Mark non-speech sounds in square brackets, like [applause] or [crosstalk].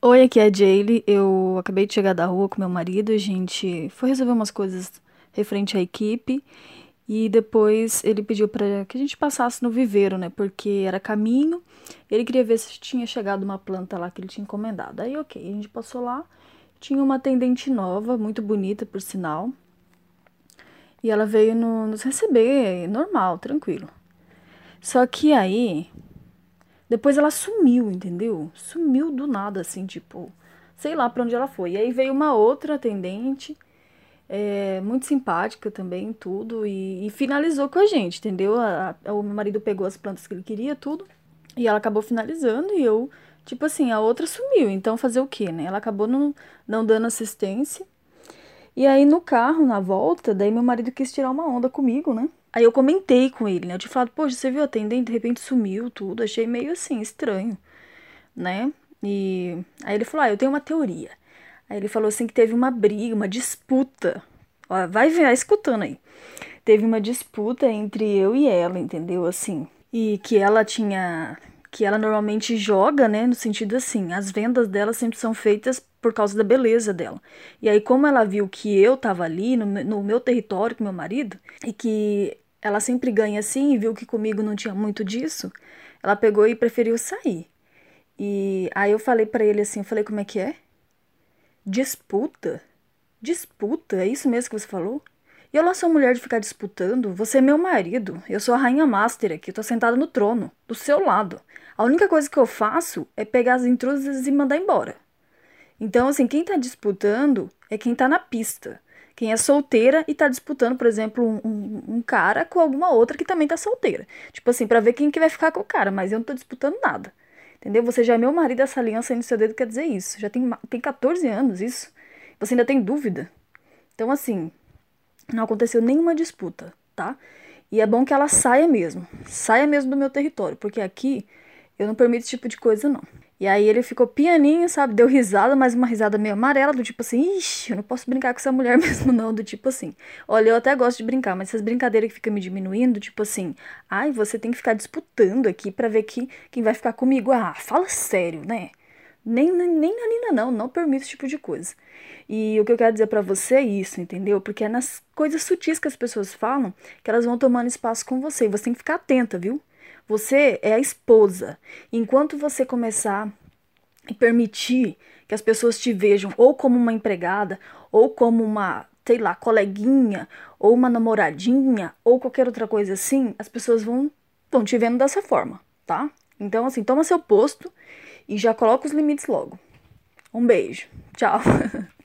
Oi, aqui é a Jaylee. Eu acabei de chegar da rua com meu marido. A gente foi resolver umas coisas referente à equipe. E depois ele pediu para que a gente passasse no viveiro, né? Porque era caminho. Ele queria ver se tinha chegado uma planta lá que ele tinha encomendado. Aí, ok, a gente passou lá. Tinha uma atendente nova, muito bonita, por sinal. E ela veio no, nos receber, normal, tranquilo. Só que aí depois ela sumiu, entendeu? Sumiu do nada, assim, tipo, sei lá pra onde ela foi. E aí veio uma outra atendente, é, muito simpática também, tudo, e, e, finalizou com a gente, entendeu? A, a, o meu marido pegou as plantas que ele queria, tudo, e ela acabou finalizando, e eu, tipo assim, a outra sumiu. Então fazer o quê, né? Ela acabou não, não dando assistência. E aí no carro, na volta, daí meu marido quis tirar uma onda comigo, né? Aí eu comentei com ele, né? Eu tinha falado, poxa, você viu a atendente, de repente sumiu tudo. Achei meio assim, estranho, né? E aí ele falou, ah, eu tenho uma teoria. Aí ele falou assim que teve uma briga, uma disputa. Ó, vai ver, escutando aí. Teve uma disputa entre eu e ela, entendeu? Assim. E que ela tinha que ela normalmente joga, né, no sentido assim, as vendas dela sempre são feitas por causa da beleza dela. E aí, como ela viu que eu tava ali no, no meu território com meu marido, e que ela sempre ganha assim, e viu que comigo não tinha muito disso, ela pegou e preferiu sair. E aí eu falei para ele assim, eu falei, como é que é? Disputa? Disputa? É isso mesmo que você falou? E eu não sou mulher de ficar disputando. Você é meu marido. Eu sou a rainha master aqui. Tô sentada no trono, do seu lado. A única coisa que eu faço é pegar as intrusas e mandar embora. Então, assim, quem tá disputando é quem tá na pista. Quem é solteira e tá disputando, por exemplo, um, um, um cara com alguma outra que também tá solteira. Tipo assim, para ver quem que vai ficar com o cara, mas eu não tô disputando nada. Entendeu? Você já é meu marido, essa aliança aí no seu dedo quer dizer isso. Já tem, tem 14 anos isso. Você ainda tem dúvida. Então, assim, não aconteceu nenhuma disputa, tá? E é bom que ela saia mesmo. Saia mesmo do meu território, porque aqui eu não permito esse tipo de coisa, não. E aí ele ficou pianinho, sabe? Deu risada, mas uma risada meio amarela, do tipo assim, ixi, eu não posso brincar com essa mulher [laughs] mesmo, não, do tipo assim. Olha, eu até gosto de brincar, mas essas brincadeiras que ficam me diminuindo, tipo assim, ai, você tem que ficar disputando aqui para ver que, quem vai ficar comigo. Ah, fala sério, né? Nem, nem, nem na Nina, não, não permito esse tipo de coisa. E o que eu quero dizer para você é isso, entendeu? Porque é nas coisas sutis que as pessoas falam que elas vão tomando espaço com você. E você tem que ficar atenta, viu? Você é a esposa. Enquanto você começar e permitir que as pessoas te vejam ou como uma empregada, ou como uma, sei lá, coleguinha, ou uma namoradinha, ou qualquer outra coisa assim, as pessoas vão, vão te vendo dessa forma, tá? Então, assim, toma seu posto e já coloca os limites logo. Um beijo. Tchau. [laughs]